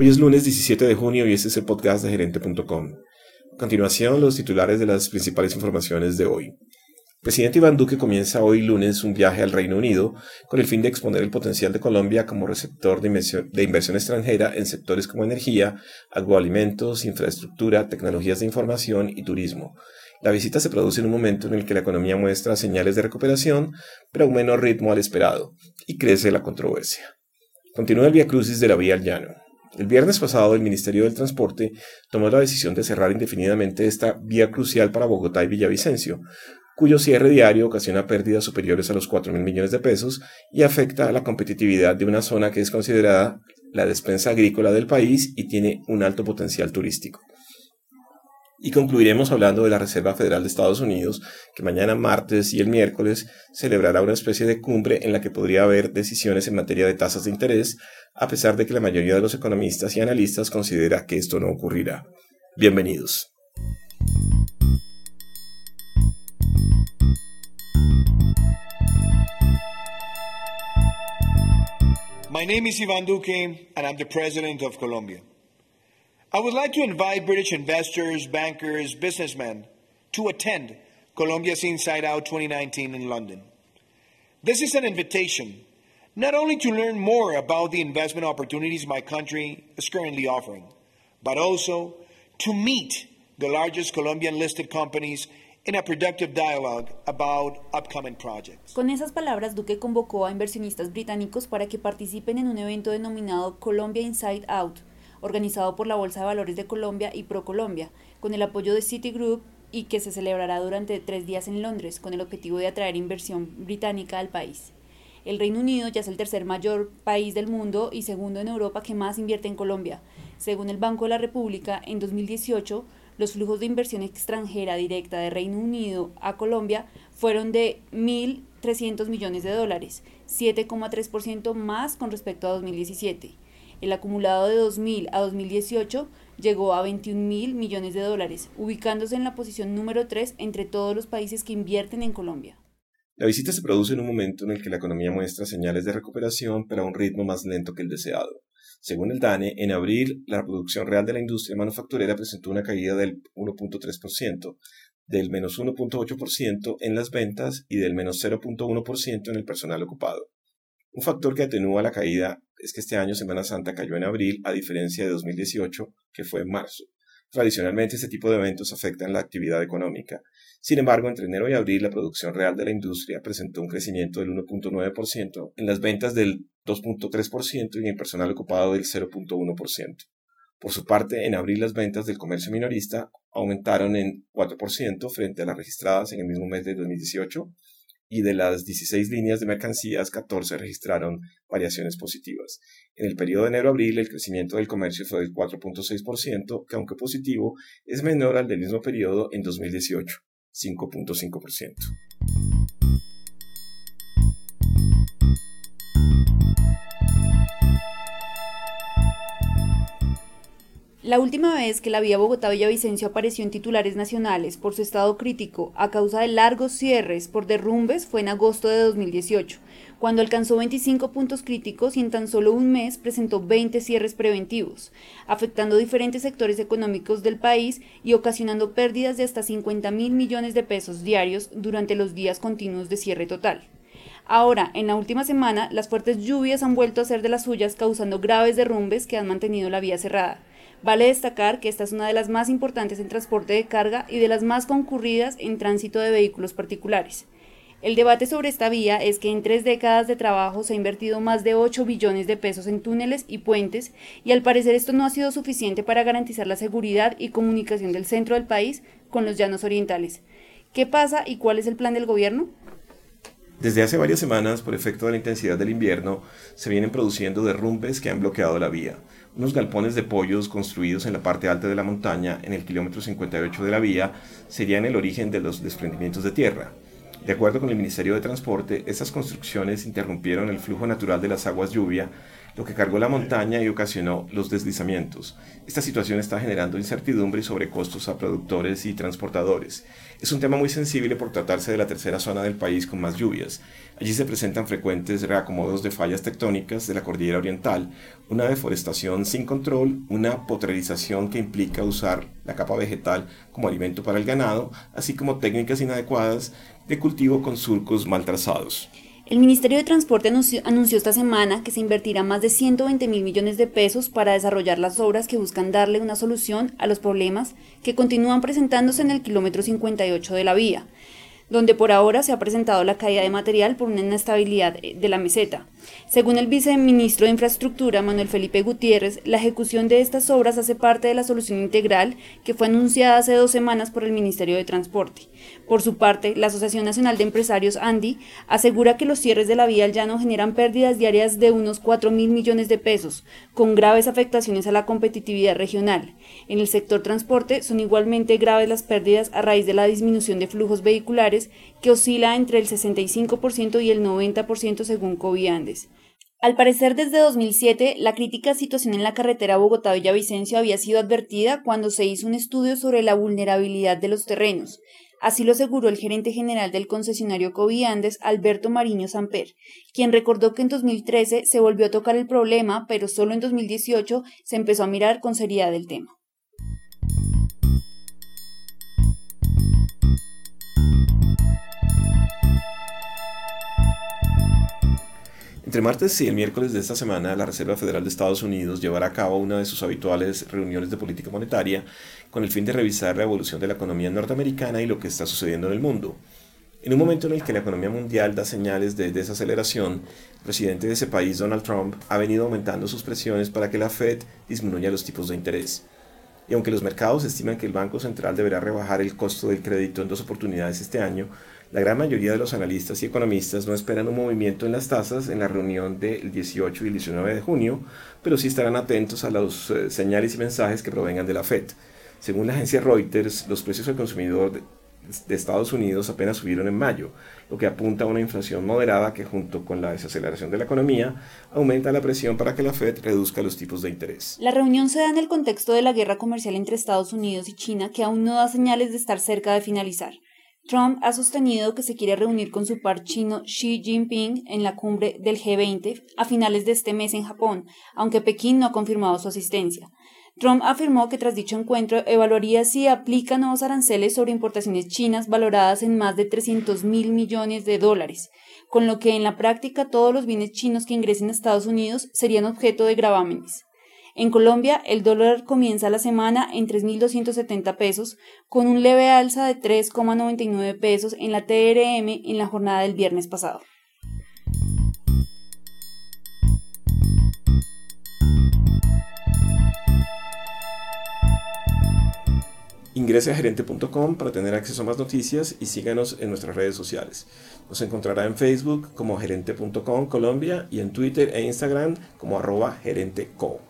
Hoy es lunes 17 de junio y este es el podcast de gerente.com. A continuación, los titulares de las principales informaciones de hoy. El presidente Iván Duque comienza hoy lunes un viaje al Reino Unido con el fin de exponer el potencial de Colombia como receptor de inversión, extranjera en sectores como energía, agroalimentos, infraestructura, tecnologías de información y turismo. La visita se produce en un momento en el que la economía muestra señales de recuperación, pero a un menor ritmo al esperado, y crece la controversia. Continúa el Via Crucis de la Vía al Llano. El viernes pasado, el Ministerio del Transporte tomó la decisión de cerrar indefinidamente esta vía crucial para Bogotá y Villavicencio, cuyo cierre diario ocasiona pérdidas superiores a los 4 mil millones de pesos y afecta a la competitividad de una zona que es considerada la despensa agrícola del país y tiene un alto potencial turístico. Y concluiremos hablando de la Reserva Federal de Estados Unidos, que mañana martes y el miércoles celebrará una especie de cumbre en la que podría haber decisiones en materia de tasas de interés, a pesar de que la mayoría de los economistas y analistas considera que esto no ocurrirá. Bienvenidos. My name is Ivan Duque, and I'm the president of Colombia. I would like to invite British investors, bankers, businessmen to attend Colombia's Inside Out 2019 in London. This is an invitation not only to learn more about the investment opportunities my country is currently offering, but also to meet the largest Colombian listed companies in a productive dialogue about upcoming projects. Con esas palabras, Duque convocó a inversionistas británicos para que participen en un evento denominado Colombia Inside Out organizado por la Bolsa de Valores de Colombia y ProColombia, con el apoyo de Citigroup y que se celebrará durante tres días en Londres, con el objetivo de atraer inversión británica al país. El Reino Unido ya es el tercer mayor país del mundo y segundo en Europa que más invierte en Colombia. Según el Banco de la República, en 2018, los flujos de inversión extranjera directa de Reino Unido a Colombia fueron de 1.300 millones de dólares, 7,3% más con respecto a 2017. El acumulado de 2000 a 2018 llegó a 21 mil millones de dólares, ubicándose en la posición número 3 entre todos los países que invierten en Colombia. La visita se produce en un momento en el que la economía muestra señales de recuperación, pero a un ritmo más lento que el deseado. Según el DANE, en abril la producción real de la industria manufacturera presentó una caída del 1.3%, del menos 1.8% en las ventas y del menos 0.1% en el personal ocupado. Un factor que atenúa la caída es que este año Semana Santa cayó en abril, a diferencia de 2018, que fue en marzo. Tradicionalmente este tipo de eventos afectan la actividad económica. Sin embargo, entre enero y abril la producción real de la industria presentó un crecimiento del 1.9%, en las ventas del 2.3% y en el personal ocupado del 0.1%. Por su parte, en abril las ventas del comercio minorista aumentaron en 4% frente a las registradas en el mismo mes de 2018 y de las 16 líneas de mercancías, 14 registraron variaciones positivas. En el periodo de enero-abril, el crecimiento del comercio fue del 4.6%, que aunque positivo, es menor al del mismo periodo en 2018, 5.5%. La última vez que la vía Bogotá-Villavicencio apareció en titulares nacionales por su estado crítico a causa de largos cierres por derrumbes fue en agosto de 2018, cuando alcanzó 25 puntos críticos y en tan solo un mes presentó 20 cierres preventivos, afectando diferentes sectores económicos del país y ocasionando pérdidas de hasta 50 mil millones de pesos diarios durante los días continuos de cierre total. Ahora, en la última semana, las fuertes lluvias han vuelto a ser de las suyas, causando graves derrumbes que han mantenido la vía cerrada. Vale destacar que esta es una de las más importantes en transporte de carga y de las más concurridas en tránsito de vehículos particulares. El debate sobre esta vía es que en tres décadas de trabajo se ha invertido más de 8 billones de pesos en túneles y puentes y al parecer esto no ha sido suficiente para garantizar la seguridad y comunicación del centro del país con los llanos orientales. ¿Qué pasa y cuál es el plan del gobierno? Desde hace varias semanas, por efecto de la intensidad del invierno, se vienen produciendo derrumbes que han bloqueado la vía unos galpones de pollos construidos en la parte alta de la montaña, en el kilómetro 58 de la vía, serían el origen de los desprendimientos de tierra. De acuerdo con el Ministerio de Transporte, estas construcciones interrumpieron el flujo natural de las aguas lluvia, lo que cargó la montaña y ocasionó los deslizamientos. Esta situación está generando incertidumbre y sobrecostos a productores y transportadores. Es un tema muy sensible por tratarse de la tercera zona del país con más lluvias. Allí se presentan frecuentes reacomodos de fallas tectónicas de la cordillera oriental, una deforestación sin control, una potrerización que implica usar la capa vegetal como alimento para el ganado, así como técnicas inadecuadas de cultivo con surcos mal trazados. El Ministerio de Transporte anunció, esta semana que se invertirá más de 120 mil millones de pesos para desarrollar las obras que buscan darle una solución a los problemas que continúan presentándose en el kilómetro 58 de la vía, donde por ahora se ha presentado la caída de material por una inestabilidad eh, de la meseta. Según el viceministro de Infraestructura, Manuel Felipe Gutiérrez, la ejecución de estas obras hace parte de la solución integral que fue anunciada hace dos semanas por el Ministerio de Transporte. Por su parte, la Asociación Nacional de Empresarios ANDI asegura que los cierres de la vía al llano generan pérdidas diarias de unos 4 mil millones de pesos, con graves afectaciones a la competitividad regional. En el sector transporte son igualmente graves las pérdidas a raíz de la disminución de flujos vehiculares que oscila entre el 65% y el 90% según Coviandes. Al parecer, desde 2007, la crítica situación en la carretera Bogotá-Villavicencio había sido advertida cuando se hizo un estudio sobre la vulnerabilidad de los terrenos. Así lo aseguró el gerente general del concesionario Coviandes, Alberto Mariño Samper, quien recordó que en 2013 se volvió a tocar el problema, pero solo en 2018 se empezó a mirar con seriedad el tema. Entre martes y el miércoles de esta semana, la Reserva Federal de Estados Unidos llevará a cabo una de sus habituales reuniones de política monetaria con el fin de revisar la evolución de la economía norteamericana y lo que está sucediendo en el mundo. En un momento en el que la economía mundial da señales de desaceleración, el presidente de ese país, Donald Trump, ha venido aumentando sus presiones para que la Fed disminuya los tipos de interés. Y aunque los mercados estiman que el Banco Central deberá rebajar el costo del crédito en dos oportunidades este año, la gran mayoría de los analistas y economistas no esperan un movimiento en las tasas en la reunión del 18 y el 19 de junio, pero sí estarán atentos a los eh, señales y mensajes que provengan de la Fed. Según la agencia Reuters, los precios al consumidor de Estados Unidos apenas subieron en mayo, lo que apunta a una inflación moderada que junto con la desaceleración de la economía aumenta la presión para que la Fed reduzca los tipos de interés. La reunión se da en el contexto de la guerra comercial entre Estados Unidos y China que aún no da señales de estar cerca de finalizar. Trump ha sostenido que se quiere reunir con su par chino Xi Jinping en la cumbre del G20 a finales de este mes en Japón, aunque Pekín no ha confirmado su asistencia. Trump afirmó que tras dicho encuentro evaluaría si aplica nuevos aranceles sobre importaciones chinas valoradas en más de 300 mil millones de dólares, con lo que en la práctica todos los bienes chinos que ingresen a Estados Unidos serían objeto de gravámenes. En Colombia, el dólar comienza la semana en 3.270 pesos, con un leve alza de 3,99 pesos en la TRM en la jornada del viernes pasado. Ingrese a gerente.com para tener acceso a más noticias y síganos en nuestras redes sociales. Nos encontrará en Facebook como gerente.com Colombia y en Twitter e Instagram como arroba gerenteco.